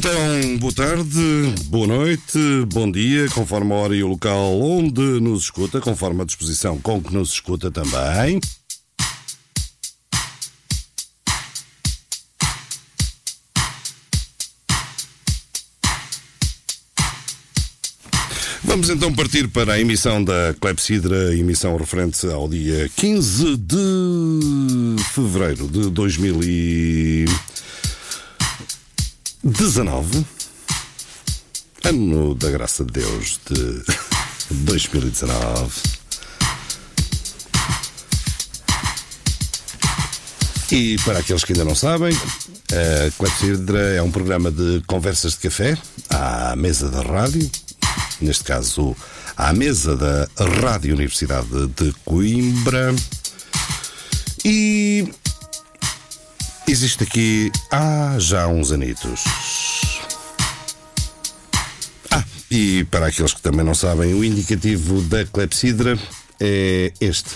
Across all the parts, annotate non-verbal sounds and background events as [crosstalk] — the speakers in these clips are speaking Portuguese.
então, boa tarde, boa noite, bom dia, conforme a hora e o local onde nos escuta, conforme a disposição com que nos escuta também. Vamos então partir para a emissão da Clepsidra, emissão referente ao dia 15 de fevereiro de 2019, ano da graça de Deus de 2019. E para aqueles que ainda não sabem, a Clepsidra é um programa de conversas de café à mesa da rádio neste caso à mesa da Rádio Universidade de Coimbra. E existe aqui há já uns anitos. Ah, e para aqueles que também não sabem, o indicativo da clepsidra é este.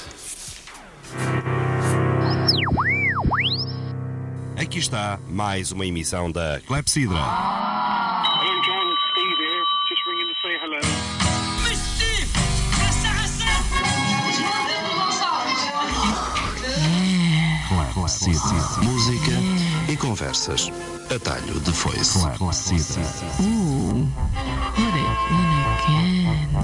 Aqui está mais uma emissão da Clepsidra. Conversas. Atalho de foice. Ooh, what it in again.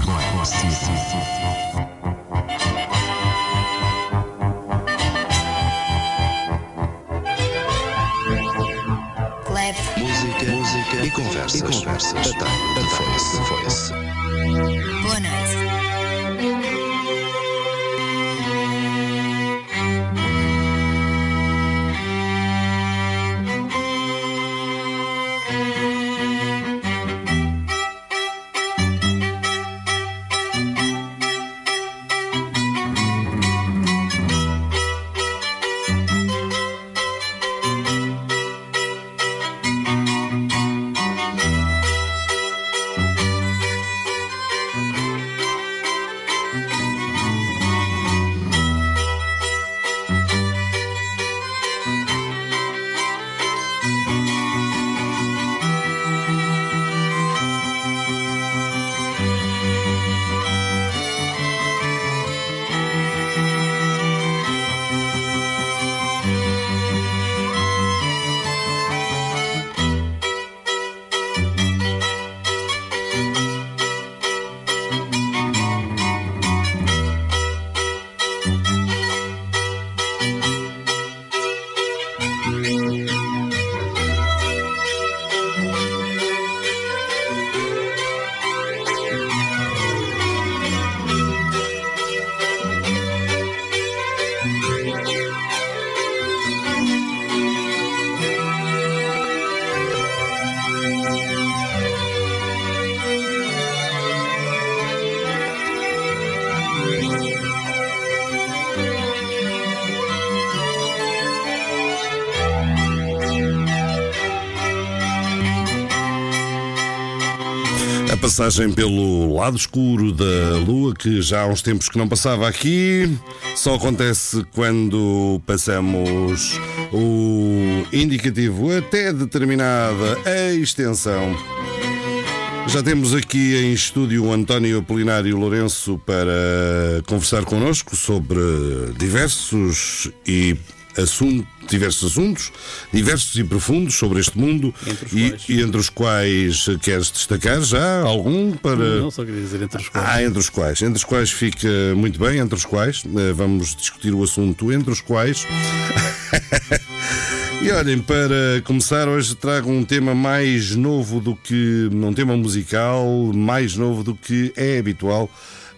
Clap. Música, música e conversas. E conversas. Atalho de foice. Passagem pelo lado escuro da lua, que já há uns tempos que não passava aqui, só acontece quando passamos o indicativo até determinada extensão. Já temos aqui em estúdio António Apolinário Lourenço para conversar connosco sobre diversos e assuntos, diversos assuntos, diversos e profundos sobre este mundo Entre e, quais? e entre os quais queres destacar já algum para Não só queria dizer entre os quais. ah, entre os quais. Entre os quais fica muito bem, entre os quais. eh, Vamos discutir o assunto entre os quais. [laughs] e olhem, para começar, hoje trago um tema mais novo do que. um tema musical mais novo do que é habitual.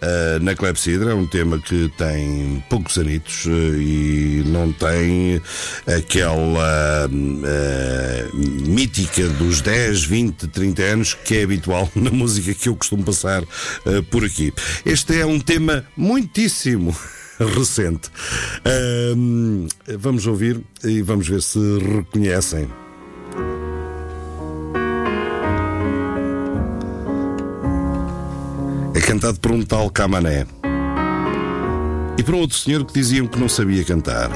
Eh, na Clepsidra é um tema que tem poucos anitos eh, e não tem aquela eh, mítica dos 10, 20, 30 anos que é habitual [laughs] na música que eu costumo passar por aqui. Este é um tema muitíssimo [laughs] recente. Ahm, vamos ouvir e vamos ver se reconhecem. Cantado por um tal Camané e por um outro senhor que diziam que não sabia cantar.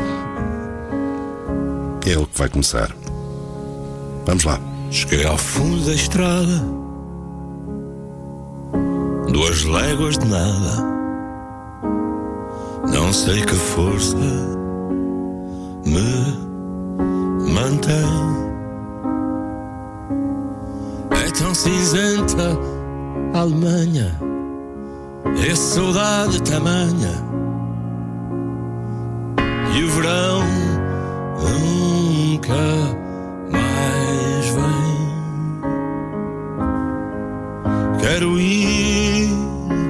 É ele que vai começar. Vamos lá. Cheguei ao fundo da estrada, duas léguas de nada. Não sei que força me mantém. É tão cinzenta a Alemanha, é saudade tamanha. E o verão nunca mais vem. Quero ir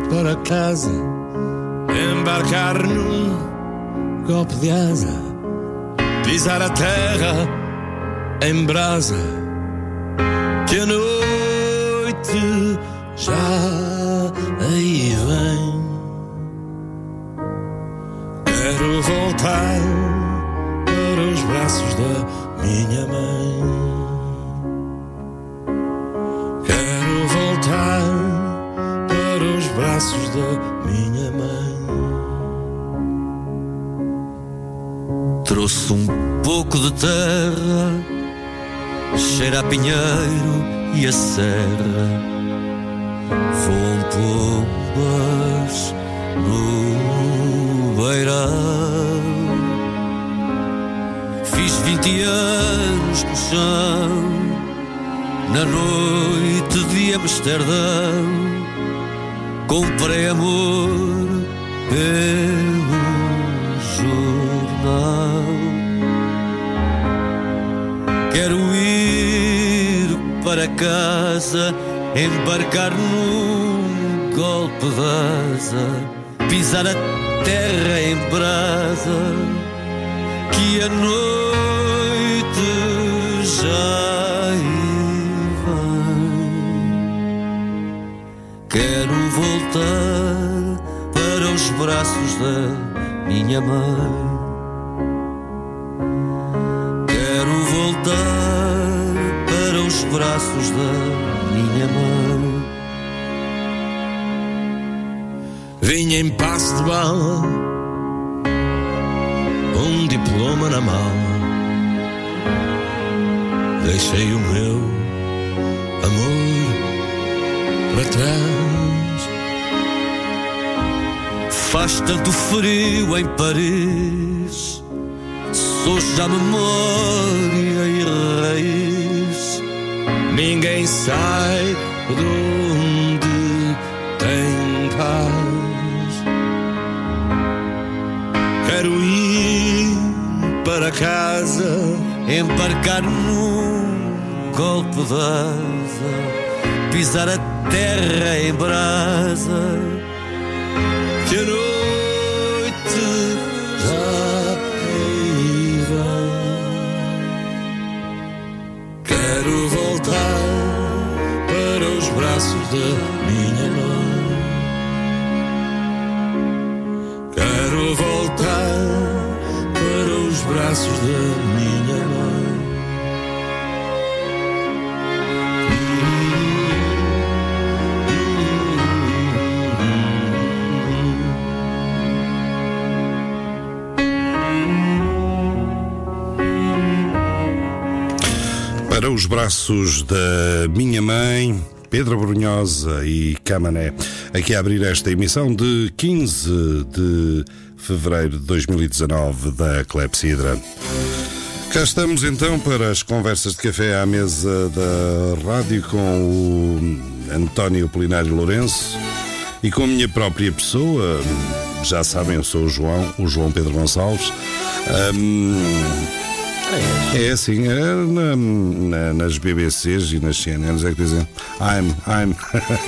para casa, embarcar num golpe de asa, pisar a terra em brasa, que a noite já aí vem. Quero voltar para os braços da minha mãe. Quero voltar para os braços da minha mãe. Trouxe um pouco de terra, cheira a pinheiro e a serra. Voam pombas no beirão. Fiz 20 anos no chão, na noite de Amsterdão. Comprei amor pelo jornal. Quero ir para casa, embarcar num golpe de asa, pisar a terra em brasa, que a noite já vai. Quero voltar para os braços da minha mãe. Quero voltar para os braços da minha mãe. Vinha em passo de bala, um diploma na mala. Deixei o meu amor para trás. Faz tanto frio em Paris. Sou já memória e raiz. Ninguém sai de onde tem paz. Quero ir para casa, embarcar num golpe de asa, pisar a terra em brasa. Que noite braços da minha mãe. Quero voltar para os braços da minha mãe. Para os braços da minha mãe, Pedro Brunhosa e Camané, aqui a abrir esta emissão de 15 de fevereiro de 2019 da Clepsidra. Cá estamos então para as conversas de café à mesa da rádio com o António Polinário Lourenço e com a minha própria pessoa. Já sabem, eu sou o João, o João Pedro Gonçalves. Ahm, é assim, é na- na- nas BBCs e nas CNNs é que dizem I'm, I'm.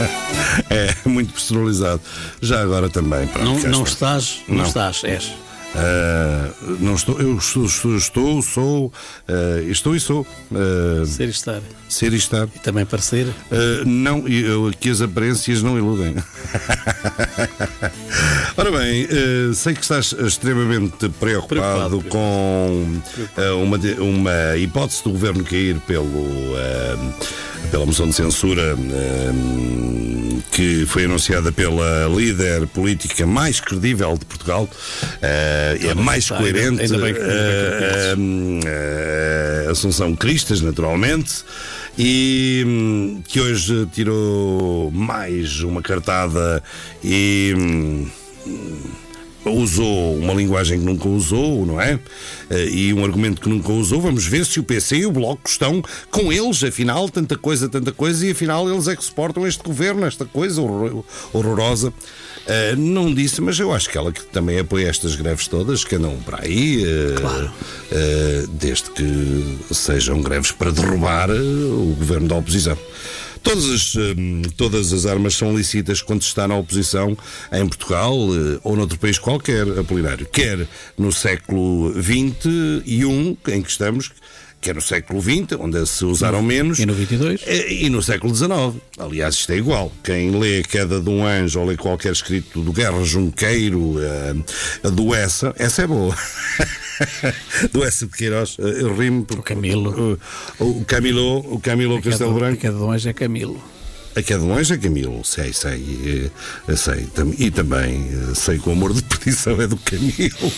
[laughs] é muito personalizado. Já agora também. pronto, Não, não está. estás, não, Não. estás, és. Ah, não estou, eu estou, estou, sou, ah, estou e sou. ah, Ser e estar. ser e estar. E também parecer. Uh, não, e eu- aqui as aparências não iludem. [laughs] Ora bem, uh, sei que estás extremamente preocupado, Preocupado, com uh, uma, uma hipótese do governo cair pelo, uh, pela moção de censura uh, que foi anunciada pela líder política mais credível de Portugal, uh, é mais está, coerente, ainda bem que- ainda bem que uh, uh, uh, Assunção Cristas, naturalmente. e hum, que hoje tirou mais uma cartada e. hum, usou uma linguagem que nunca usou, não é? Eh, E um argumento que nunca usou. Vamos ver se o PC e o Bloco estão com eles, afinal, tanta coisa, tanta coisa, e afinal eles é que suportam este governo, esta coisa horror- horrorosa. Eh, não disse, mas eu acho que ela que também apoia estas greves todas que andam para aí, eh, eh, desde que sejam greves para derrubar o governo da oposição. Todas as, hum, todas as armas são lícitas quando se está na oposição em Portugal eh, ou noutro país qualquer, Apolinário. Quer no século XXI em que estamos, quer no século XX, onde se usaram menos. E no 22? Eh, E no século XIX. Aliás, isto é igual. Quem lê A Queda de um Anjo ou lê qualquer escrito do Guerra Junqueiro, eh, do Essa, essa é boa. [laughs] [laughs] do Essa de Queiroz, eh, eu rimo porque. O Camilo. O, o Camilo, o Camilo Castelo Branco. Cada um é Camilo. A que é de longe é Camilo, sei, sei, eh, sei. E também eh, sei que o amor de [laughs] perdição é do Camilo.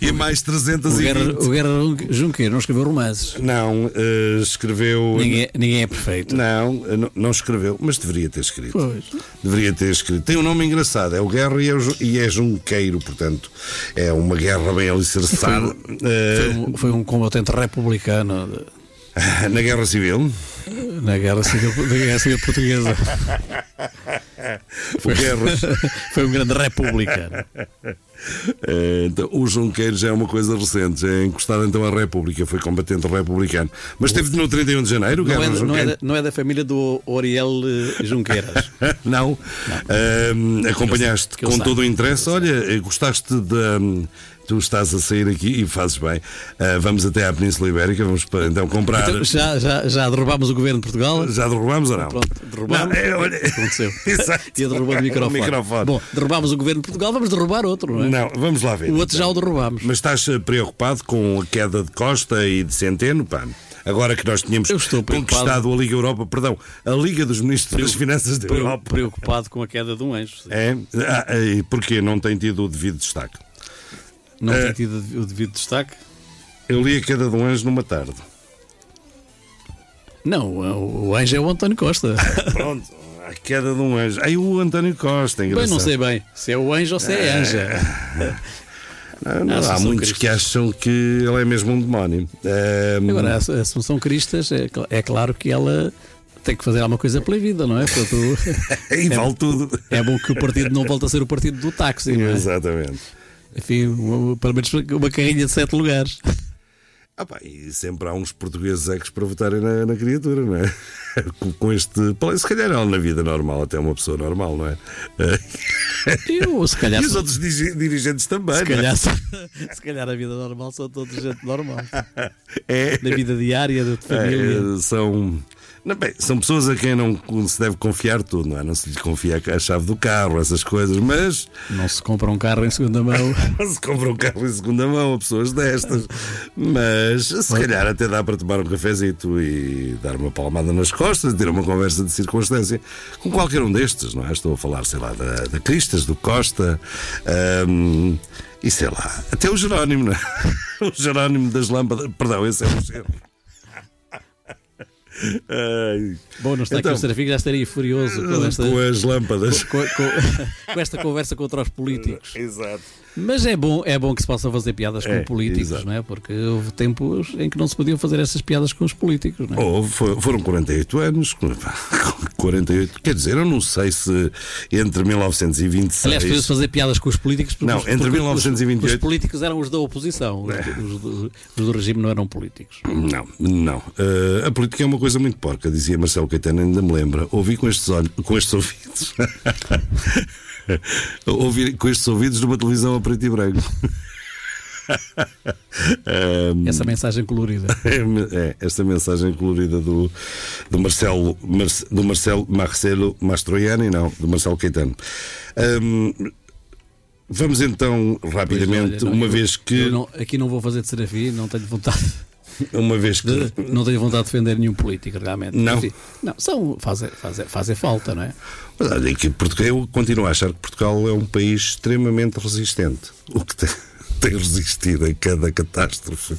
e mais O 320. Guerra, o Guerra Junqueiro não escreveu romances. Não, eh, escreveu. Ninguém, ninguém é perfeito. Não, não, não escreveu, mas deveria ter escrito. Pois. Deveria ter escrito. Tem um nome engraçado, é o Guerra e é, o e é Junqueiro, portanto, é uma guerra bem alicerçada. Foi um, foi um combatente republicano de- [laughs] na Guerra Civil, na Guerra Civil, da Guerra Civil Portuguesa. Guerra. [laughs] Foi um grande republicano. Eh, então, o Junqueiro já é uma coisa recente, já é encostado então à República, foi combatente republicano. Mas esteve no 31 de janeiro, Não é, da- não, é da, não é da família do Oriel eh, Junqueiras. [laughs] Não. Ahm, acompanhaste com todo o interesse. Olha, eh, gostaste de. Tu estás a sair aqui e fazes bem. Ah, vamos até à Península Ibérica, vamos para, então comprar. Então, já, já, já derrubámos o governo de Portugal? Já derrubámos ou não? Pronto, derrubámos. Não, é, olha- Aconteceu. [laughs] Exato. Ia derrubando o microfone. O microfone. Bom, derrubámos o governo de Portugal, vamos derrubar outro, não é? Não, vamos lá ver. O outro já o derrubámos. Mas estás eh, preocupado com a queda de Costa e de Centeno, pá? Agora que nós tínhamos conquistado a Liga Europa, perdão, a Liga dos Ministros das Finanças da Europa. Preocupado com a queda de um anjo. sim. É? Ah, e porquê não tem tido o devido destaque? Não É. tem tido o devido destaque? Eu li a queda de um anjo numa tarde. Não, o, o anjo é o António Costa. [laughs] Pronto, a queda de um anjo. Aí o António Costa, Bem, engraçado. não sei bem se é o anjo ou se é a anja. [laughs] Não, não, há muitos que acham que ele é mesmo um demónio. Ahm, Agora, a Assunção Cristas, é, é claro que ela tem que fazer alguma coisa pela vida, não é? Portanto, [laughs] e vale tudo. é bom que o partido não volte a ser o partido do táxi, não é? Exatamente. Enfim, uma- pelo menos uma carrinha de sete lugares. [laughs] Ah, pá, e sempre há uns portugueses ex para votarem na, na criatura, não é? [laughs] Com, com este. Se calhar ela na vida normal, até é uma pessoa normal, não é? [laughs] Eu, se calhar, E os outros dirigentes também, se não é? calhar, se calhar a vida normal são todos gente normal. É. Na vida diária, de família. É, são. Não, bem, são pessoas a quem não se deve confiar tudo, não é? Não se lhe confia a chave do carro, essas coisas, mas Não se compra um carro em segunda mão. [laughs] se compra um carro em segunda mão a pessoas destas. Mas se calhar até dá para tomar um cafezito e dar uma palmada nas costas, ter uma conversa de circunstância com qualquer um destes, não é? Estou a falar, sei lá, da, da Cristas, do Costa. ahm, e sei lá, até o Jerónimo, não é? [laughs] O Jerónimo das lâmpadas. Perdão, esse é o cheiro. Bom, não está Então, aqui o Serafim, já estaria furioso com esta, com as lâmpadas. com, com- com esta conversa contra os políticos. [laughs] Exato. Mas é bom, é bom que se possam fazer piadas É, com políticos, exato. não é? Porque houve tempos em que não se podiam fazer essas piadas com os políticos, não é? Houve, foram 48 anos. 48, [laughs] quer dizer, eu não sei se entre 1926. Aliás, podia-se fazer piadas com os políticos porque Não, entre porque 1928 Os, os políticos eram os da oposição, os, os do, os do regime não eram políticos. Não, não. Eh, a política é uma coisa muito porca, dizia Marcelo Caetano, ainda me lembra. Ouvi com estes, olhos, com estes ouvidos. [laughs] [laughs] Ouvi com estes ouvidos numa televisão a preto e branco. [laughs] Essa mensagem colorida. [laughs] É, esta mensagem colorida do, do Marcelo, Marce- do Marcelo Marcelo Mastroianni, não, do Marcelo Caetano. Hum, vamos então rapidamente, olha, não, uma eu- vez que não- aqui não vou fazer de serafim, não tenho vontade. Uma vez que de- não tenho vontade de defender nenhum político, realmente. Não? Enfim, não, são, fazem, fazem, fazem falta, não é? Mas olha, que Portugal, eu continuo a achar que Portugal é um país extremamente resistente. O que tem, [laughs] tem resistido a cada catástrofe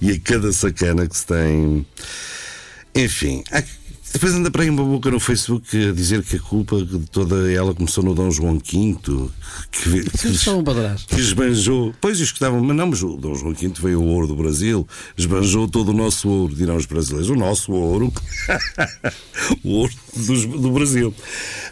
e a cada sacana que se tem. Enfim, há- depois anda para aí uma boca no Facebook a dizer que a culpa de toda ela começou no Dom João V, que, que, para trás. que esbanjou. Pois os que estavam, mas não, mas o Dom João V veio o ouro do Brasil, esbanjou todo o nosso ouro, dirão os brasileiros. O nosso ouro, [laughs] o ouro dos- do Brasil.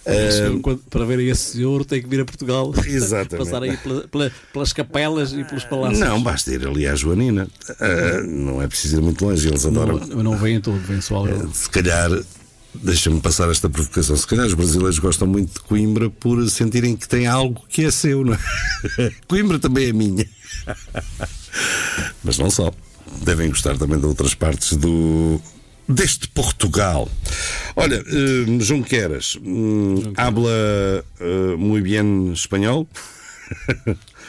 Ah, Quando- para verem esse ouro tem que vir a Portugal. [laughs] Exatamente. Passar aí pela- pela- pelas capelas e pelos palácios. não, basta ir ali à Joanina. Ah, não é preciso ir muito longe, eles adoram. não, não vem todo, vem só algo. Se calhar, deixa-me passar esta provocação, se calhar os brasileiros gostam muito de Coimbra por sentirem que tem algo que é seu, não é? [laughs] Coimbra também é minha. Mas não só. Devem gostar também de outras partes do. Deste Portugal. Olha, eh, Junqueras, habla eh, muy bien espanhol?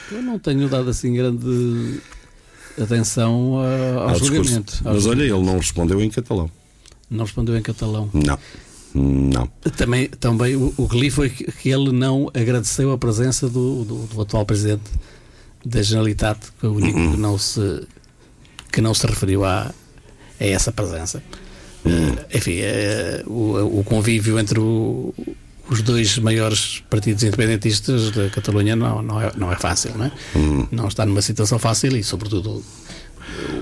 Eu não tenho dado assim grande atenção a- ao, Ao julgamento. ao Mas olha, julgamento. ele não respondeu em catalão. Não respondeu em catalão. Não. Não. Também, também o, o que li foi que, que ele não agradeceu a presença do, do, do atual presidente da Generalitat, que foi o único que não se, que não se referiu a, a essa presença. Eh, enfim, eh, o, o convívio entre o- os dois maiores partidos independentistas da Catalunha não, não, é, não é fácil, não é? Não está numa situação fácil e, sobretudo,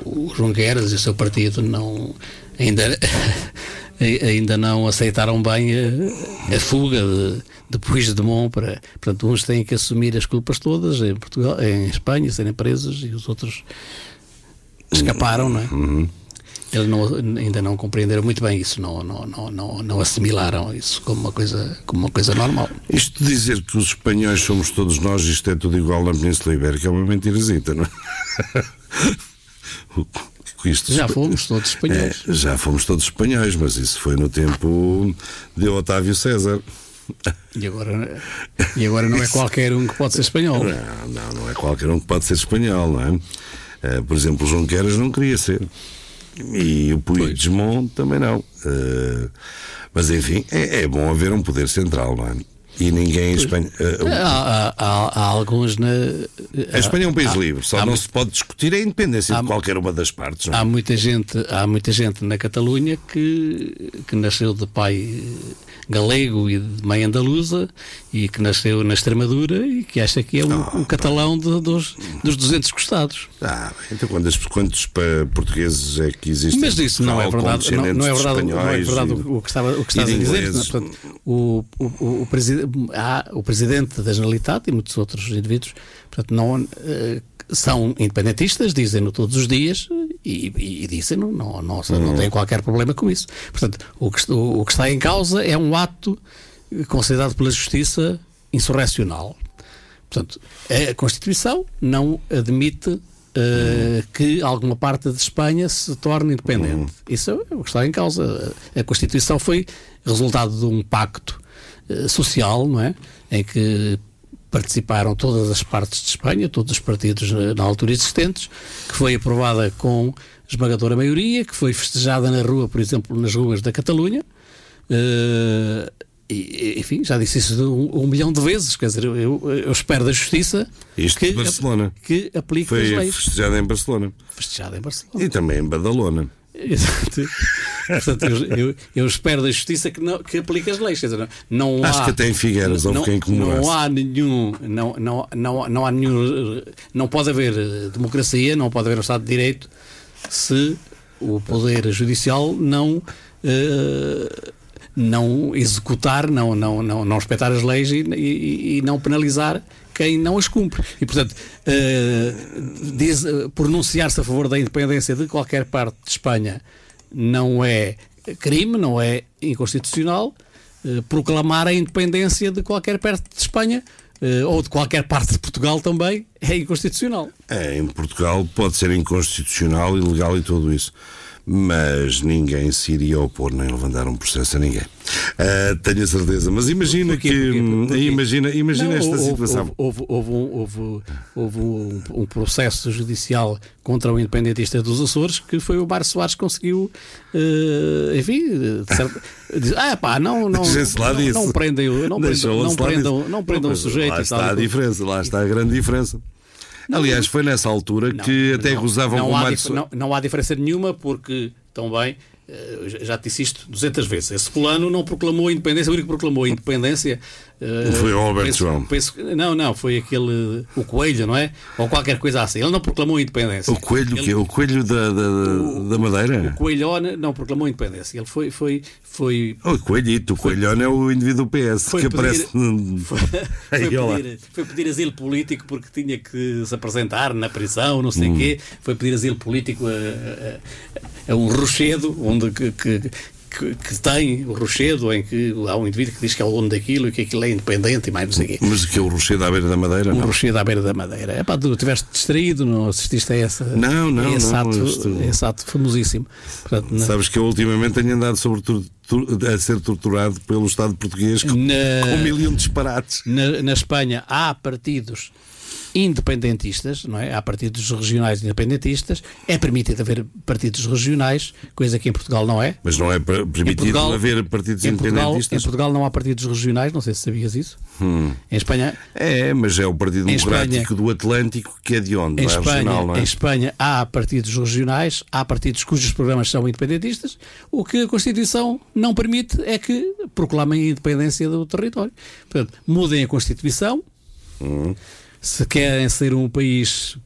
o Junqueras e o seu partido não ainda [laughs] ainda não aceitaram bem a, a fuga de, de Puigdemont para portanto uns têm que assumir as culpas todas em Portugal em Espanha serem presos e os outros escaparam não é? Eles não, ainda não compreenderam muito bem isso não, não, não, não, não assimilaram isso como uma coisa como uma coisa normal. Isto de dizer que os espanhóis somos todos nós, isto é tudo igual na Península Ibérica, é uma mentirazita, não é? [laughs] Com isto- já fomos todos espanhóis É, já fomos todos espanhóis, mas isso foi no tempo de Otávio César. e agora e agora não é qualquer um que pode ser espanhol Não, não, não é qualquer um que pode ser espanhol, não é? Eh, por exemplo, o Junqueras não queria ser. E o Puigdemont também não. Eh, mas enfim, é, é bom haver um poder central, não é? E ninguém em Espanha. eh, o- há, há, há, alguns na a Espanha é um país há- livre, só não se pode discutir a independência de qualquer uma das partes. Não é? Há muita gente, há muita gente na Catalunha que, que nasceu de pai galego e de mãe andaluza e que nasceu na Extremadura e que acha que é um, Ah, um catalão de- dos, dos 200 costados. Ah, então quantos, quantos portugueses é que existem? Mas isso não é verdade, não, não é verdade, não é verdade e- o, que estava, o que e estás de a dizer. é? Portanto, o, o, o, o, preside- há o presidente da Generalitat e muitos outros indivíduos portanto, não, eh, são independentistas, dizem-no todos os dias e, e, e dizem-no, não, não, não, não têm qualquer problema com isso. Portanto, o que, o, o que está em causa é um ato considerado pela Justiça insurrecional. Portanto, a Constituição não admite eh, que alguma parte de Espanha se torne independente. Isso é o que está em causa. A Constituição foi resultado de um pacto eh, social, não é? Em que participaram todas as partes de Espanha, todos os partidos eh, na altura existentes, que foi aprovada com esmagadora maioria, que foi festejada na rua, por exemplo, nas ruas da Catalunha. Eh, e, enfim, já disse isso um, um milhão de vezes. Quer dizer, eu, eu espero da Justiça Isto que, Barcelona. que aplique as Foi leis. festejado em Barcelona. Festejada em Barcelona. E também em Badalona. [laughs] Exato. Portanto, eu, eu- eu espero da Justiça que, não, que aplique as leis. Dizer, não, não Acho há, que até em Figueiras houve não, quem comemorasse. não há nenhum. Não, não, não, não há nenhum. Não pode haver eh, democracia, não pode haver um Estado de Direito se o Poder Judicial não. eh, não executar, não, não, não, não respeitar as leis e, e- e não penalizar quem não as cumpre. E, portanto, diz, eh, pronunciar-se a favor da independência de qualquer parte de Espanha não é crime, não é inconstitucional. Eh, proclamar a independência de qualquer parte de Espanha eh, ou de qualquer parte de Portugal também é inconstitucional. É, em Portugal pode ser inconstitucional, ilegal e tudo isso. Mas ninguém se iria opor nem levantar um processo a ninguém. Ah, tenho a certeza. Mas imagina Porquê? que. Porquê? hum, Porquê? Imagina, imagina Não, esta houve, situação. Houve, houve- houve um, houve- um- um processo judicial contra o independentista dos Açores que foi o Bar Soares que conseguiu, eh, enfim, certo- dizer, ah pá, não, não, não, disso. não prendem, o- não prendam, não lá prendam, não prendam o sujeito Lá está a diferença, lá está a grande diferença. Aliás, foi nessa altura que até gozavam não com o há, dif- não, não há diferença nenhuma porque também eh, já te disse isto 200 vezes. Esse fulano não proclamou a independência, o único que proclamou a independência. Foi o Alberto penso- João. penso não, não, foi aquele. O Coelho, não é? Ou qualquer coisa assim. Ele não proclamou a independência. O coelho, Ele- que é o coelho da, da, da Madeira? O Coelhone não proclamou a independência. Ele foi. foi, foi O coelhito, o coelhone é o indivíduo do PS que pedir- aparece. foi, [laughs] foi pedir, foi pedir asilo político porque tinha que se apresentar na prisão, não Hum. sei o quê. Foi pedir asilo político a, a- a um rochedo onde que, que, que- que tem o rochedo em que há um indivíduo que diz que é o dono daquilo e que aquilo é independente e mais não sei o quê. Mas que é o rochedo à beira da Madeira? Um Não. rochedo à beira da madeira. É pá, tu estiveste distraído, não assististe a essa. Não, não, esse, não, ato, a esse ato famosíssimo. Portanto, Sabes que eu ultimamente tenho andado a ser torturado pelo Estado português com, Na- com mil e um disparates. Na, na Espanha há partidos independentistas, não é? Há partidos regionais independentistas, é permitido haver partidos regionais, coisa que em Portugal não é. Mas não é permitido Portugal- haver partidos em Portugal, em independentistas? Portugal não há partidos regionais, não sei se sabias isso. Hum. Em Espanha, É, mas é o Partido Em Democrático Espanha- do Atlântico que é de onde? em é Espanha, regional, não é? em Espanha há partidos regionais, há partidos cujos programas são independentistas. O que a Constituição não permite é que proclamem a independência do território. Portanto, mudem a Constituição. Hum. Se querem ser um país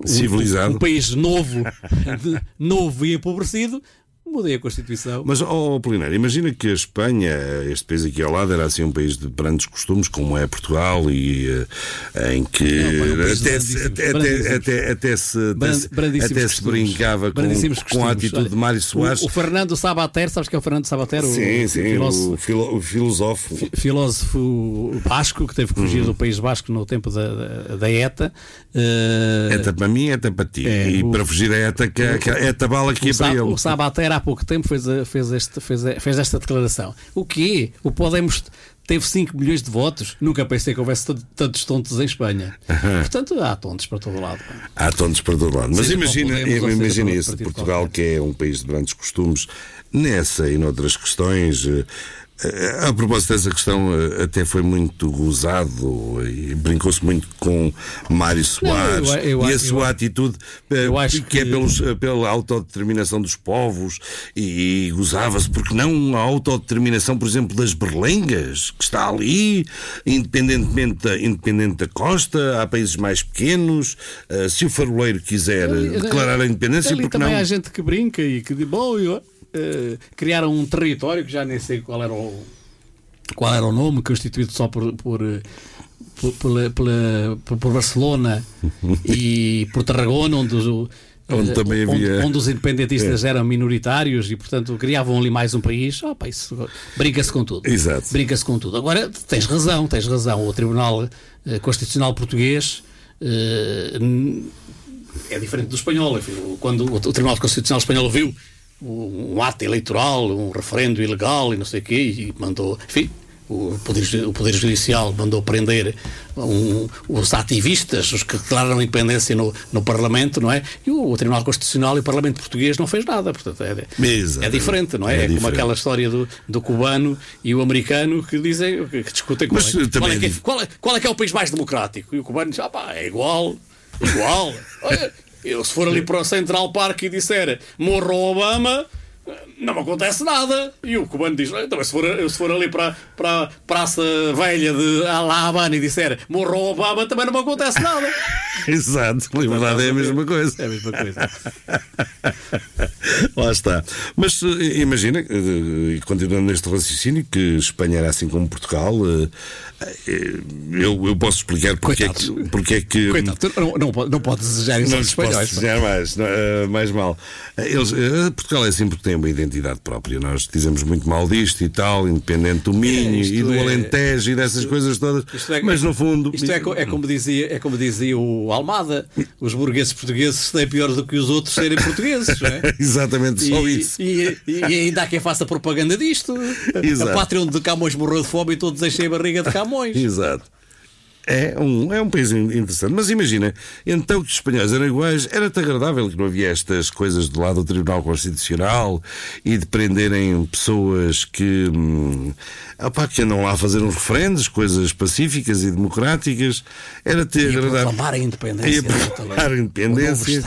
um- Civilizado. um, país novo, [laughs] de- novo e empobrecido, mudem a Constituição. Mas, ó oh, Polinário, imagina que a Espanha, este país aqui ao lado, era assim um país de grandes costumes, como é Portugal, e eh, em que é até, se, brincava com, com a atitude de Mário Soares. O, o Fernando Sabater, sabes que é o Fernando Sabater? O, sim, sim, filósofo- o, filo, o filosofo. filósofo basco que teve que fugir Uhum. do País Basco no tempo da, da, da ETA. eh, ETA para mim, ETA para ti. É, e para fugir a ETA, que, que a ETA bala que ia para ele. o Sabater há pouco tempo fez, a- fez, este, fez, a- fez esta declaração. O quê? O Podemos teve 5 milhões de votos. Nunca pensei que houvesse tanto- tantos tontos em Espanha. [laughs] Portanto, há tontos para todo lado. Há tontos para todo lado. Mas Seja imagina, Podemos imagina isso de Portugal, qualquer. que é um país de grandes costumes, nessa e noutras questões. Eh, eh, A propósito dessa questão, eh, até foi muito gozado e brincou-se muito com Mário Soares eu- eu- e a sua atitude eh, eu acho que, é que- pelos, eh, pela autodeterminação dos povos e, e gozava-se, porque não a autodeterminação, por exemplo, das berlengas, que está ali, independentemente da, independente da costa, há países mais pequenos. eh, se o faroleiro quiser eh, declarar a independência, Ali porque também não? há gente que brinca e que diz, bom, eu, eh, criaram um território que já nem sei qual era o, qual era o nome, constituído só por. por eh, por, pela- pela- por- por Barcelona [laughs] e por Tarragona, onde, os- Onde eh, também havia- onde os independentistas eram minoritários e, portanto, criavam ali mais um país. Opa, isso brinca-se com tudo. Exato. Brinca-se com tudo. Agora, tens razão, tens razão. O Tribunal Constitucional Português eh, é diferente do espanhol. Quando o Tribunal Constitucional Espanhol viu um, ato eleitoral, um referendo ilegal e não sei o quê, e mandou, enfim, o Poder, o Poder Judicial mandou prender um- os ativistas, os que declararam independência no, no Parlamento, não é? E o, o Tribunal Constitucional e o Parlamento Português não fez nada. Portanto, é, é diferente, não é? É É, como diferente. aquela história do, do cubano e o americano que dizem, que discutem qual, Mas, é, eh, também qual, é que, é é- qual, é, qual é que é o país mais democrático? E o cubano diz, ah pá, é igual, igual. [laughs] Olha, eu se for ali para o Central Park e disser morro Obama, não me acontece nada. E o cubano diz, "Olha, também se for, se for ali para, para a Praça Velha de La Habana e disser morro Obama, também não me acontece nada. [laughs] Exato, liberdade é a mesma coisa. É a mesma coisa. [laughs] Lá está. Mas eh, imagina, eh, e continuando neste raciocínio, que Espanha era assim como Portugal, eh, eu, eu posso explicar porque é que. Porque é que Coitado, não, não, pode- não podes desejar isso não aos posso espanhóis. pá. desenhar mais, mais mal. Eles, Portugal é assim porque tem uma identidade própria. Nós dizemos muito mal disto e tal, independente do Minho isto e do é- Alentejo e dessas coisas todas. Isto é- mas no fundo. Isto é, é como dizia, é como dizia o Almada: os burgueses portugueses têm piores do que os outros serem portugueses, não é? [laughs] Exatamente, só e, isso. E, e- e ainda há quem faça propaganda disto. Exato. A pátria onde Camões morreu de fome e todos enchem a barriga de Camões. Exato. É um, é um país in- interessante. Mas imagina, então que os espanhóis eram iguais, era-te agradável que não havia estas coisas do lado do Tribunal Constitucional e de prenderem pessoas que, hum, opá, que andam lá a fazer uns referendos, coisas pacíficas e democráticas. Era-te E a agradável. proclamar a independência. E a proclamar a independência.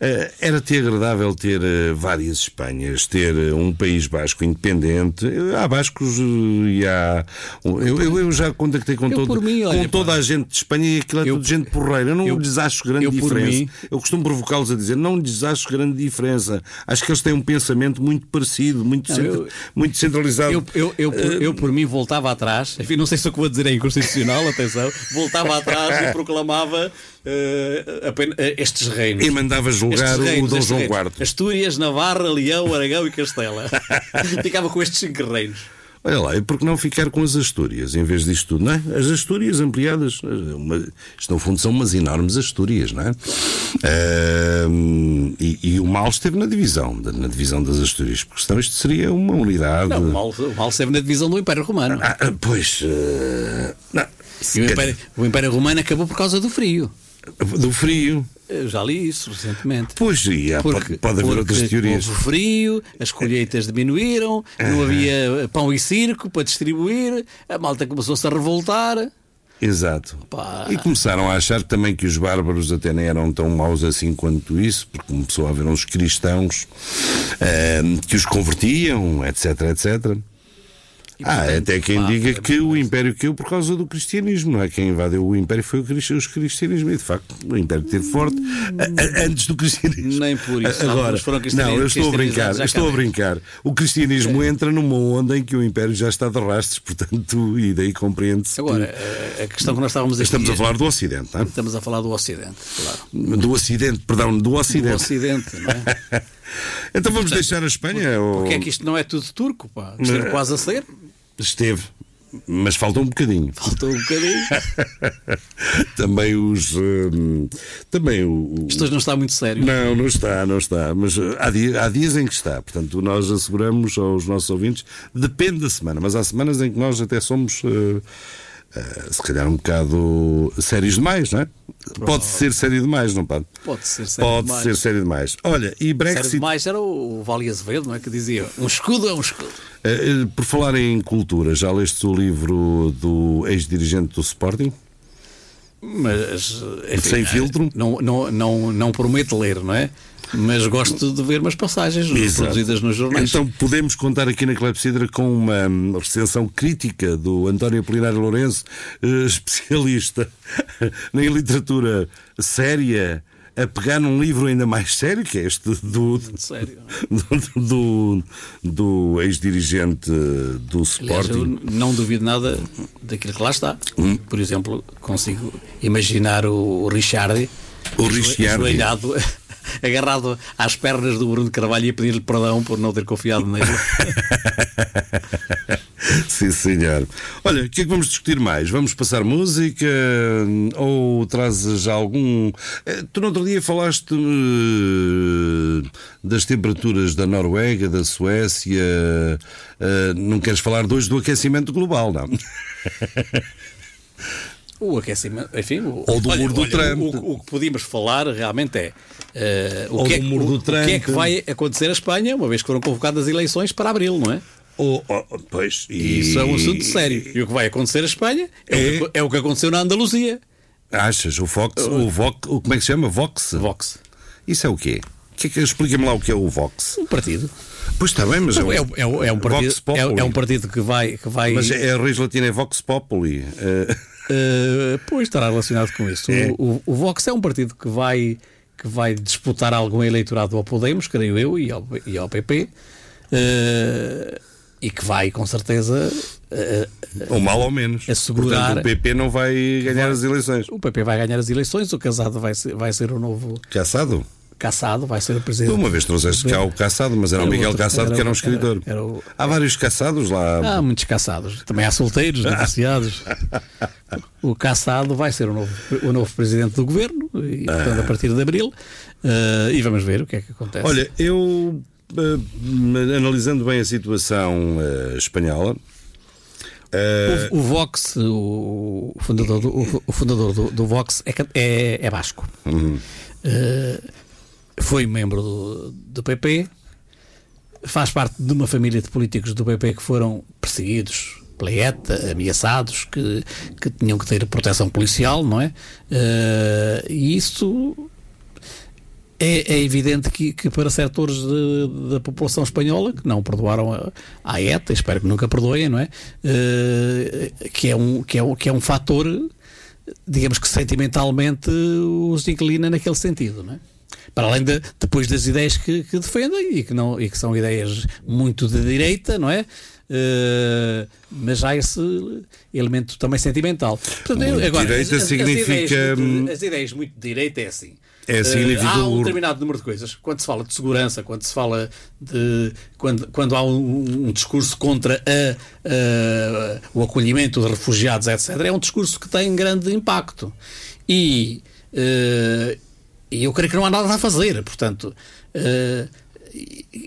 Eh, Era-te agradável ter eh, várias Espanhas, ter eh, um país basco independente. Há bascos e há. Eu, eu, eu já contactei com, todo, mim, olha, com toda a gente de Espanha e aquilo é tudo gente porreira. Eu não eu- lhes acho grande diferença. mim- Eu costumo provocá-los a dizer, não lhes acho grande diferença. Acho que eles têm um pensamento muito parecido, muito, Não, centra- muito centralizado. Eu, eu, eu, por, eu, por mim, voltava atrás. Enfim, não sei se o que vou dizer é inconstitucional, [laughs] atenção. Voltava atrás e proclamava eh, estes reinos. E mandava julgar Estes o reinos, Dom João reinos. IV. Astúrias, Navarra, Leão, Aragão e Castela. [laughs] Ficava com estes cinco reinos. Olha lá, e por que não ficar com as Astúrias em vez disto tudo, não é? As Astúrias ampliadas, uma, isto no fundo são umas enormes Astúrias, não é? Ahm, e, e o mal esteve na divisão, na divisão das Astúrias, porque senão isto seria uma unidade. Não, o mal, o mal esteve na divisão do Império Romano. Ah, ah, pois, eh, não, o Império, o Império Romano acabou por causa do frio. Do frio. Eu já li isso recentemente. Pois, e há, pode, pode haver porque outras teorias. Houve frio, as colheitas diminuíram, não havia pão e circo para distribuir, a malta começou-se a revoltar. Exato. Pá. E começaram a achar também que os bárbaros até nem eram tão maus assim quanto isso, porque começou a haver uns cristãos eh, que os convertiam, etc, etc. Ah, portanto, até quem pá, diga que o Império caiu por causa do cristianismo, não é? Quem invadiu o Império foi os cristianismo, e de facto o Império esteve forte a- a- antes do cristianismo. Nem por isso. Agora, foram não, eu estou a brincar, estou a cá brincar. O cristianismo entra numa onda em que o Império já está de rastros, portanto, e daí compreende-se. Agora, que- a- a questão que nós estávamos aqui. Estamos a falar do Ocidente, não é? Estamos a falar do Ocidente, claro. Do Ocidente, perdão, do Do Ocidente. Ocidente, não é? [laughs] então vamos deixar a Espanha? ou- Porque é que isto não é tudo turco, pá? Esteve quase a ser. Esteve, mas falta um bocadinho. Faltou um bocadinho. [laughs] também os. hum, também o. Isto hoje não está muito sério. Não, não está, não está. Mas uh, há, dia- há dias em que está. Portanto, nós asseguramos aos nossos ouvintes, depende da semana, mas há semanas em que nós até somos. uh, uh, se calhar um bocado sérios demais, não é? Pode ser sério demais, não pode? Pode ser sério Pode demais. ser sério demais. Olha, e Sério Brexit. demais era o Vale Azevedo, não é? Que dizia: um escudo é um escudo. Eh, Por falar em cultura, já leste o livro do ex-dirigente do Sporting? Mas, enfim, Sem filtro? Não, não, não, não prometo ler, não é? Mas gosto de ver umas passagens Exato. produzidas nos jornais. Então podemos contar aqui na Clepsidra com uma hum, recensão crítica do António Apolinário Lourenço, eh, [laughs] especialista em literatura séria, a pegar num livro ainda mais sério, que é este do, Sério. do, do, do ex-dirigente do Aliás, Sporting. não duvido nada daquilo que lá está. Hum. Por exemplo, consigo imaginar o, Richard O ajoelhado, [laughs] agarrado às pernas do Bruno Carvalho e a pedir-lhe perdão por não ter confiado nele. [laughs] Sim, senhor. Olha, o que é que vamos discutir mais? Vamos passar música ou trazes algum. Eh, Tu no outro dia falaste eh, das temperaturas da Noruega, da Suécia. eh, Não queres falar de hoje do aquecimento global, não? [laughs] O aquecimento, enfim, o, Ou do muro do Trump. O, o- que podíamos falar realmente é, eh, o, que é que- o- o que é que vai acontecer à Espanha, uma vez que foram convocadas eleições para abril, não é? Pois, E isso é um assunto sério. E o que vai acontecer à Espanha é, É. O, que, é o que aconteceu na Andaluzia. Achas? O Vox, o Vox, o, como é que se chama? Vox? Vox. Isso é o quê? Que é que- Explica-me lá o que é o Vox. Um partido. Pois está bem, mas é, É, um- é, é, é um partido, é, é um partido que vai. Que vai Mas é, a raiz latina é Vox Populi. Eh, [laughs] eh, pois estará relacionado com isso. É. O, o- o Vox é um partido que vai, que vai disputar algum eleitorado ao Podemos, creio eu, e ao, e ao PP. eh, e que vai, com certeza, eh, Ou mal ou menos. Assegurar- Portanto, o PP não vai ganhar as eleições. o PP vai ganhar as eleições, o Casado vai ser, vai ser o novo Caçado? Caçado, vai ser o presidente. uma vez trouxeste cá o Caçado, mas era o Era Miguel outro, Caçado era que era um o- escritor. era- o- Há vários caçados lá. Há muitos caçados. Também há solteiros, [laughs] divorciados. O caçado vai ser o novo, o novo presidente do governo, e, portanto, a partir de abril. eh, e vamos ver o que é que acontece. Olha, eu eh, analisando bem a situação eh, espanhola. eh, o, o Vox, o, o fundador, do, o, o fundador do, do Vox é, é, é basco. Eh, foi membro do, do PP, faz parte de uma família de políticos do PP que foram perseguidos pela ETA, ameaçados, que, que tinham que ter proteção policial, não é? Eh, e isso é, é evidente que, que para setores de- da população espanhola que não perdoaram a, ETA, espero que nunca perdoem, não é? Eh, que, é um, que, é que é um fator, digamos que sentimentalmente os inclina naquele sentido, não é? Para além de, depois das ideias que, que defendem e que, não, e que são ideias muito de direita, não é? Eh, mas há esse elemento também sentimental. Portanto, eu- Muito direita significa, ideias hum, muito- as ideias muito de direita é assim. É, Eh, significa há um determinado número de coisas. Quando se fala de segurança, quando se fala de. Quando, quando há um, um discurso contra a- a- o acolhimento de refugiados, etc., é um discurso que tem grande impacto. E, eh, e eu creio que não há nada a fazer. Portanto. eh,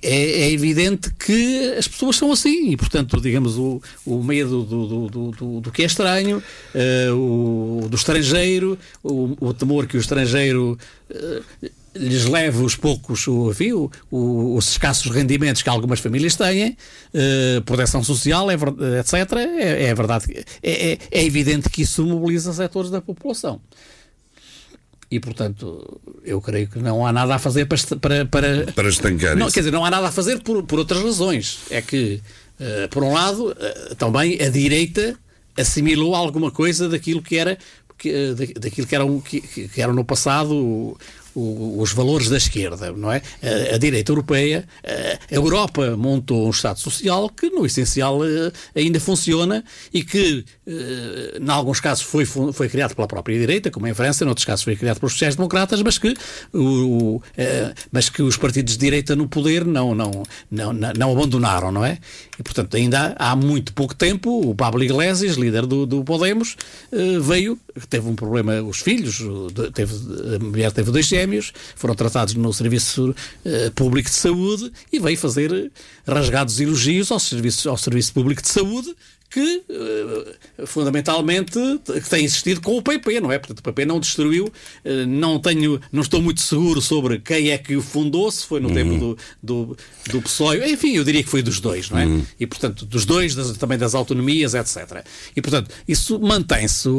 é, é evidente que as pessoas são assim e, portanto, digamos, o, o medo do, do, do, do- do que é estranho, eh, o, do estrangeiro, o, o temor que o estrangeiro eh, lhes leve os poucos, o, enfim, o- os escassos rendimentos que algumas famílias têm, eh, proteção social, é, etc. É, é verdade, é, é, é evidente que isso mobiliza setores da população. E, portanto, eu creio que não há nada a fazer para, para, para, Para estancar não, isso. quer dizer, não há nada a fazer por, por outras razões. É que, eh, por um lado, eh, também a direita assimilou alguma coisa daquilo que era que, da- daquilo que eram, que, que que eram no passado os valores da esquerda, não é? A, a direita europeia, a Europa montou um Estado Social que, no essencial, eh, ainda funciona e que, eh, em alguns casos, foi, foi criado pela própria direita, como em França, em outros casos foi criado pelos sociais-democratas, mas que, eh, mas que os partidos de direita no poder não, não, não, não, abandonaram, não é? E, portanto, ainda há muito pouco tempo, o Pablo Iglesias, líder do, do Podemos, veio, teve um problema, os filhos, teve, a mulher teve dois gêmeos, foram tratados no Serviço eh, Público de Saúde e veio fazer eh, rasgados elogios ao Serviço, ao serviço Público de Saúde que eh, fundamentalmente tem existido com o PP, não é? Portanto, o PP não destruiu, eh, não tenho, não estou muito seguro sobre quem é que o fundou, se foi no tempo do, do, do PSOE, enfim, eu diria que foi dos dois, não é? E portanto, dos dois, das- também das autonomias, etc. E portanto, isso mantém-se.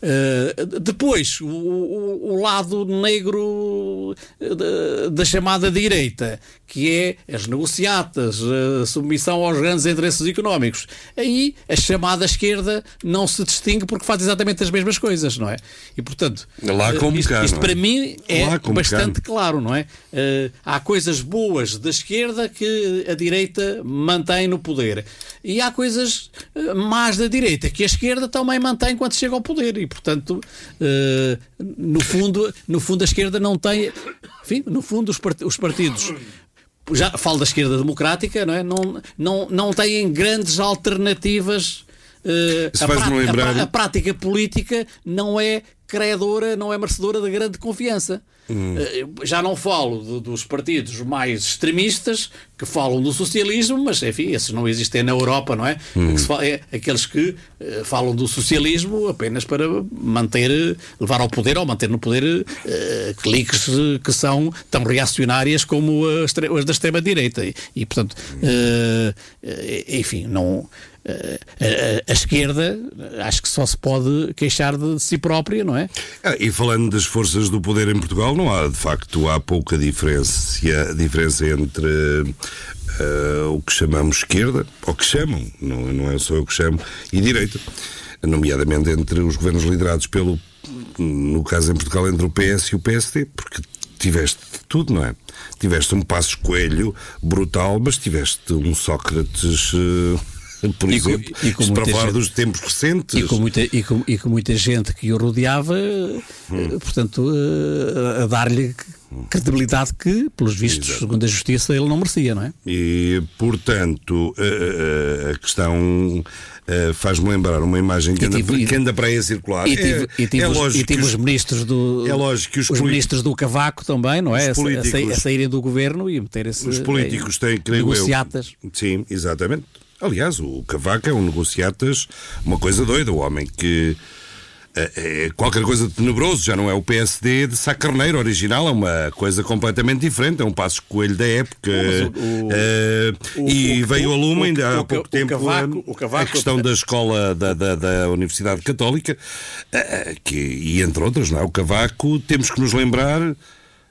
eh, depois, o, o- o lado negro da, da chamada direita, que é as negociatas, a submissão aos grandes interesses económicos. Aí a chamada esquerda não se distingue porque faz exatamente as mesmas coisas, não é? E portanto, Lá como eh, isto, cá, isto não é? para mim é como bastante cá. claro, não é? Eh, há coisas boas da esquerda que a direita mantém no poder. E há coisas eh, más da direita que a esquerda também mantém quando chega ao poder. E, portanto, eh, no, fundo, no fundo, a esquerda não tem. Enfim, no fundo, os partidos. Já falo da esquerda democrática, não é? Não, não, não têm grandes alternativas. Isso a, faz-me prá- a lembrar- prá- a prática política não é credora, não é merecedora de grande confiança. Eh, Já não falo do- dos partidos mais extremistas que falam do socialismo, mas enfim, esses não existem na Europa, não é? Que se fa- é aqueles que eh, falam do socialismo apenas para manter, levar ao poder ou manter no poder eh, cliques que são tão reacionárias como as, as da extrema-direita. E, e, portanto, eh, enfim, não. a, a- a esquerda acho que só se pode queixar de si própria, não é? Ah, e falando das forças do poder em Portugal, não há, de facto, há pouca diferença, diferença entre ah, o que chamamos esquerda, ou que chamam, não, não é só eu que chamo, e direita. Nomeadamente entre os governos liderados pelo, no caso em Portugal, entre o PS e o PSD, porque tiveste tudo, não é? Tiveste um passo coelho brutal, mas tiveste um Sócrates. ah, por E com- exemplo, e com isto para muita falar gente- dos tempos recentes. E com, muita, e, com, e com muita gente que o rodeava, eh, portanto, eh, a dar-lhe credibilidade que, pelos vistos, segundo a justiça, ele não merecia, não é? E, portanto, a, a- a questão eh, faz-me lembrar uma imagem que anda, tive- que anda para aí a circular. E tive, é, e tive é os, e tive que os ministros do. é lógico que os os ministros do Cavaco também, não é? A, Os a, a saírem do governo e meterem-se. os políticos têm, creio eu. Sim, exatamente. Aliás, o Cavaco é um negociatas, uma coisa doida, o homem que. É, é qualquer coisa de tenebroso, já não é o PSD de Sá Carneiro original, é uma coisa completamente diferente, é um passo coelho da época. o- o- e o- veio a lume ainda há pouco tempo Cavaco- a- o Cavaco- a questão da escola da, da, da Universidade Católica, eh, que, e entre outras, não é? O Cavaco, temos que nos lembrar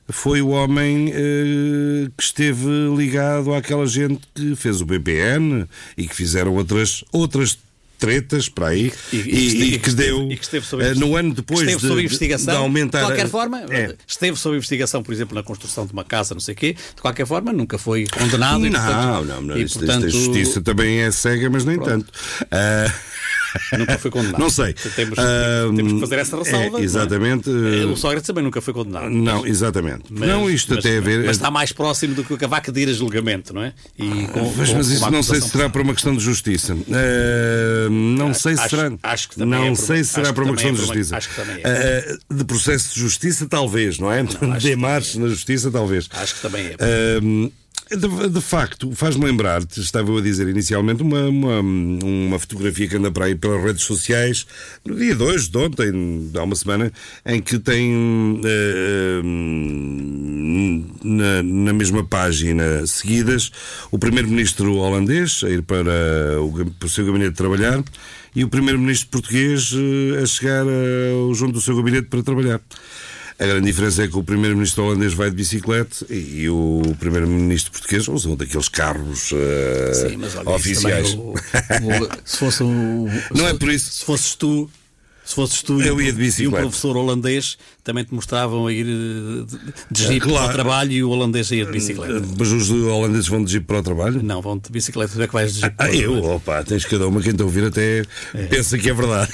foi o homem eh, que esteve ligado àquela gente que fez o BPN e que fizeram outras, outras tretas para aí e, e- e que deu e que esteve sob eh, no ano depois esteve de, sob investigação. de aumentar de qualquer forma, É. esteve sob investigação, por exemplo, na construção de uma casa, não sei quê. De qualquer forma, nunca foi condenado. e, Não, portanto, não, não. e, isto- isto- portanto, a justiça também é cega, mas nem tanto. Ah, [laughs] Nunca foi condenado. Não sei. Temos, Ah, temos que fazer essa ressalva. é, não é? exatamente. Eh, O Sócrates também nunca foi condenado. Não, exatamente. Mas- não, isto mas- até a ver. Mas está mais próximo do que o Cavaco de ir a julgamento, não é? E com, Mas, com- mas isso não sei se será por uma questão de justiça. Eh, não sei se acho- será. acho que também não é sei se será por uma questão de é uma- justiça. acho que também é. Eh, de processo de justiça, talvez, não é? acho [laughs] de marcha na justiça, talvez. Acho que também é. De, de facto, faz-me lembrar, estava eu a dizer inicialmente, uma, uma, uma fotografia que anda para aí pelas redes sociais, no dia de hoje, de ontem, há uma semana, em que tem hum, na, na mesma página seguidas o primeiro-ministro holandês a ir para o, para o seu gabinete trabalhar e o primeiro-ministro português eh, a chegar eh, junto do seu gabinete para trabalhar. A grande diferença é que o primeiro-ministro holandês vai de bicicleta e, e o primeiro-ministro português usam daqueles carros eh, Sim, mas olha, oficiais. o- o- se fosse um, Não se- é por isso. Se fosses tu, se fosses tu Eu e, um- ia de e um bicicleta. professor holandês, também te mostravam a ir eh, de, jeep Claro. para o trabalho e o holandês a ir de bicicleta. Mas os holandeses vão de jeep para o trabalho? Não, vão de bicicleta, tu é que vais de jeep para Ah, o eu? trabalho. Opa, tens cada uma, quem te ouvir até pensa que é verdade.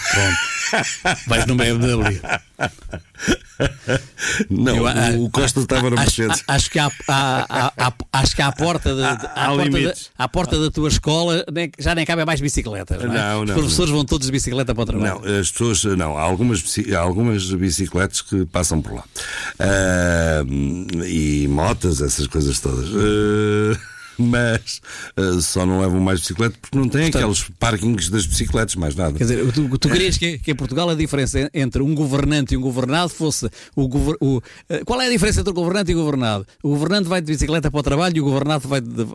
Vais no BMW. [laughs] Não, Eu, o, Costa estava na Mercedes. a- acho que há, há- há- acho que à porta, de, à, porta à porta da tua escola nem- já nem cabem mais bicicletas. Não, é? Não, Os não, professores vão todos de bicicleta para o trabalho. Não, as pessoas, não, há algumas, algumas bicicletas que passam por lá. Ah, e motas, essas coisas todas. Ah, [laughs] mas ah, só não levam mais bicicleta porque não têm aqueles parkings das bicicletas, mais nada. Quer dizer, tu, tu querias que, que em Portugal a diferença entre um governante e um governado fosse o, gover- o eh, qual é a diferença entre o governante e o governado? O governante vai de bicicleta para o trabalho e o governado vai de,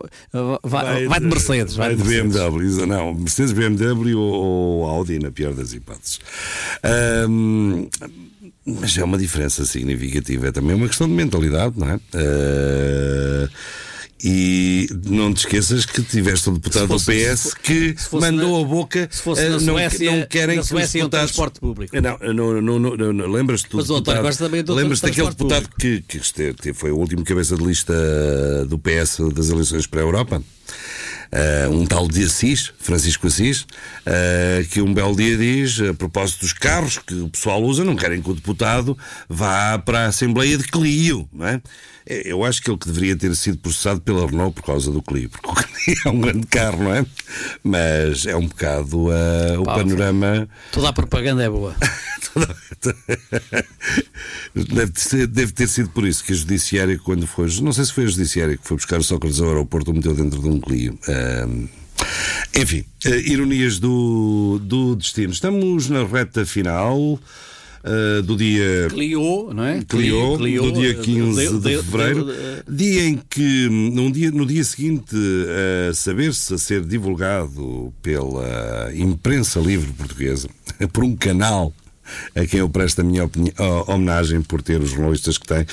vai, vai de Mercedes. Vai de Mercedes. BMW, não, Mercedes, BMW ou, ou Audi, na pior das hipóteses. Ahm, mas é uma diferença significativa, é também uma questão de mentalidade, não é? Ah, e não te esqueças que tiveste um deputado Se fosse- do PS que mandou na- a boca. se fosse na não, Suécia- não querem que os é deputados. transporte público. Não, não, não, não, não, lembras-te do Mas deputado- Costa também é do Lembras-te daquele deputado que, que que foi o último cabeça de lista do PS das eleições para a Europa? Ah, um tal de Assis, Francisco Assis, ah, que um belo dia diz, a propósito dos carros que o pessoal usa, não querem que o deputado vá para a Assembleia de Clio, não é? Eu acho que ele que deveria ter sido processado pela Renault por causa do Clio, porque o Clio é um grande carro, não é? Mas é um bocado ah, o Pá, panorama. Toda a propaganda é boa. [laughs] Deve ter, deve ter sido por isso que a Judiciária, quando foi. Não sei se foi a Judiciária que foi buscar o Sócrates ao aeroporto, o meteu dentro de um Clio. Ahm, enfim, eh, ironias do, do destino. Estamos na reta final eh, do dia. Clio, não é? Clio, Clio, no dia eh, 15 deu- de deu- fevereiro, deu- eh, dia em que, num dia, no dia seguinte a saber-se a ser divulgado pela imprensa livre portuguesa, [laughs] por um canal a quem eu presto a minha homenagem por ter os jornalistas que tem,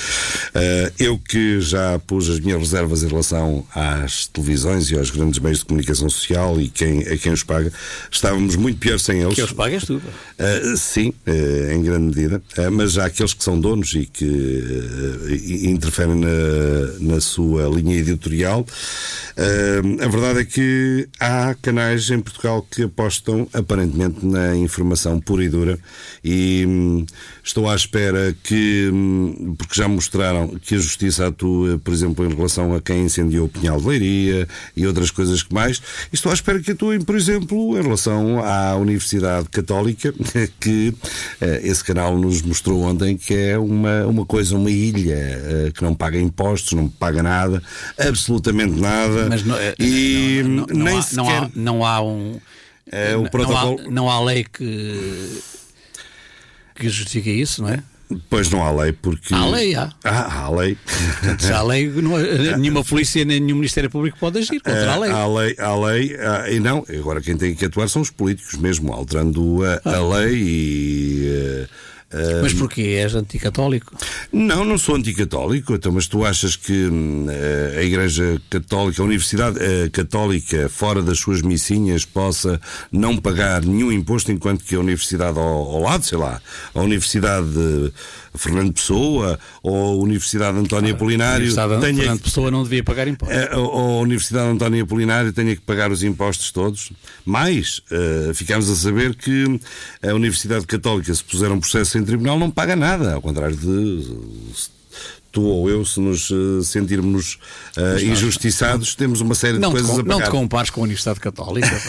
eh, eu que já pus as minhas reservas em relação às televisões e aos grandes meios de comunicação social e quem, a quem os paga, estávamos muito pior sem eles. Que os pagas tu. Uh, sim, uh, em grande medida, Uh, mas há aqueles que são donos e que uh, interferem na, na sua linha editorial. Uh, a verdade é que há canais em Portugal que apostam aparentemente na informação pura e dura e hum, estou à espera que, hum, porque já mostraram que a justiça atua, por exemplo, em relação a quem incendiou o Pinhal de Leiria e outras coisas que mais, e estou à espera que atuem, por exemplo, em relação à Universidade Católica, [laughs] que eh, esse canal nos mostrou ontem que é uma, uma coisa, uma ilha eh, que não paga impostos, não paga nada, absolutamente nada, Mas não, é- e não, não, não nem há, sequer. não, há, há um. É, não há- Não há, lei que. Que justifique isso, não é? Pois não há lei, porque. Há lei, há. Ah, há lei. Se há lei, não, [laughs] nenhuma polícia nem nenhum Ministério Público pode agir contra a lei. Há lei, há lei, há- e não, agora quem tem que atuar são os políticos mesmo, alterando a, Ah. a lei e, eh, Ah, Mas porquê? És anticatólico? Não, não sou anticatólico, então, mas tu achas que hum, eh, a Igreja Católica, a Universidade eh, Católica, fora das suas missinhas, possa não pagar nenhum imposto, enquanto que a Universidade ao, ao lado, sei lá, a Universidade de Fernando Pessoa ou a Universidade António Apolinário Universidade tenha Fernando Pessoa não devia pagar impostos. a, a Universidade António Apolinário tenha que pagar os impostos todos. Mais, eh, ficámos a saber que a Universidade Católica, se puser um processo em tribunal, não paga nada, ao contrário de tu ou eu, se nos eh, sentirmos eh, injustiçados, temos uma série de Não te, coisas com- a não pagar. te compares com a Universidade Católica. [laughs]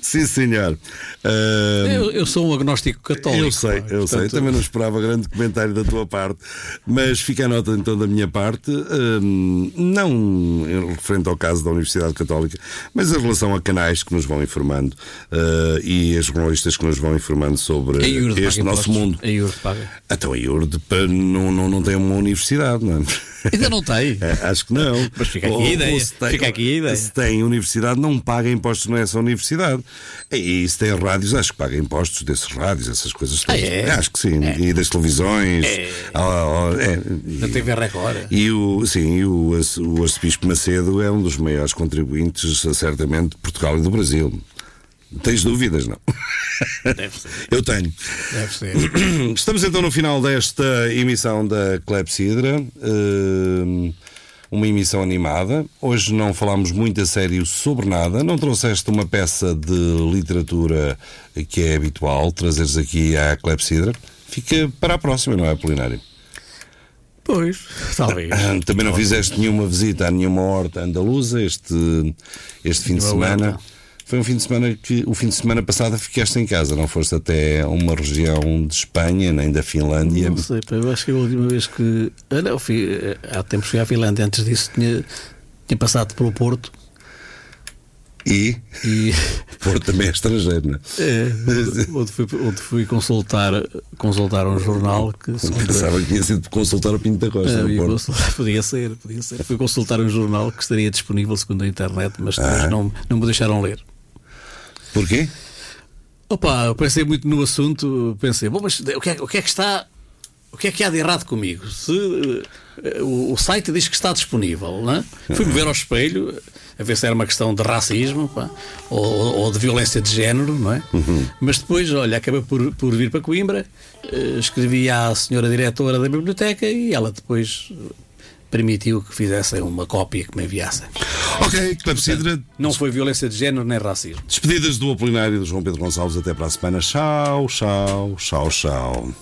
Sim, senhor. Eu, eu sou um agnóstico católico. Eu sei, eu sei. portanto, Também não esperava grande comentário da tua parte. Mas fica a nota então da minha parte, hum, não referente ao caso da Universidade Católica, mas em relação a canais que nos vão informando eh, e a jornalistas que nos vão informando sobre este nosso mundo. A IURD paga. Então a IURD não, não, não tem uma universidade, não é? Ainda não tem. [laughs] É, acho que não. Mas fica aqui a ideia. se tem, Fica aqui a ideia. Se tem universidade, não paga impostos nessa universidade. E se tem rádios, acho que paga impostos desses rádios, essas coisas todas. Ah, é? Acho que sim. E das televisões. Ah, ah, é. Da TV Record. E o, sim, e o, arce- o arcebispo Macedo é um dos maiores contribuintes, certamente, de Portugal e do Brasil. Tens dúvidas, não? Deve ser. [laughs] Eu tenho. Deve ser. [clears throat] Estamos então no final desta emissão da Clepsidra. Hum, uma emissão animada. Hoje não falámos muito a sério sobre nada. Não trouxeste uma peça de literatura que é habitual trazeres aqui à Clepsidra. Fica para a próxima, não é, Apolinário? Pois, talvez. Ah, Também não fizeste nenhuma visita a nenhuma horta andaluza este, este fim de semana. horta. Foi um fim de semana que o fim de semana passado ficaste em casa, não foste até uma região de Espanha, nem da Finlândia. Não sei, pá, eu acho que a última vez que. Ah, não, fui, há tempos fui à Finlândia, antes disso tinha, tinha passado pelo Porto E e. [laughs] Porto também é estrangeiro, não é? É, onde, fui, onde fui consultar, consultar um jornal que Pensava que tinha sido consultar o Pinto da Costa. Ah, consultar- [laughs] podia ser, podia ser. Fui consultar um jornal que estaria disponível segundo a internet, mas depois Ah. não, não me deixaram ler. Porquê? Opa, eu pensei muito no assunto, pensei, bom, mas o que é, o que, é que está. O que é que há de errado comigo? Se eh, o, o site diz que está disponível, não é? Fui-me ver ao espelho a ver se era uma questão de racismo pá, ou, ou de violência de género, não é? Mas depois, olha, acabei por, por vir para Coimbra, eh, escrevi à senhora diretora da biblioteca e ela depois permitiu que fizessem uma cópia que me enviassem. Ok, Clepsidra. Não foi violência de género nem racismo. Despedidas do Apolinário e do João Pedro Gonçalves. Até para a semana. Tchau, tchau, tchau, tchau.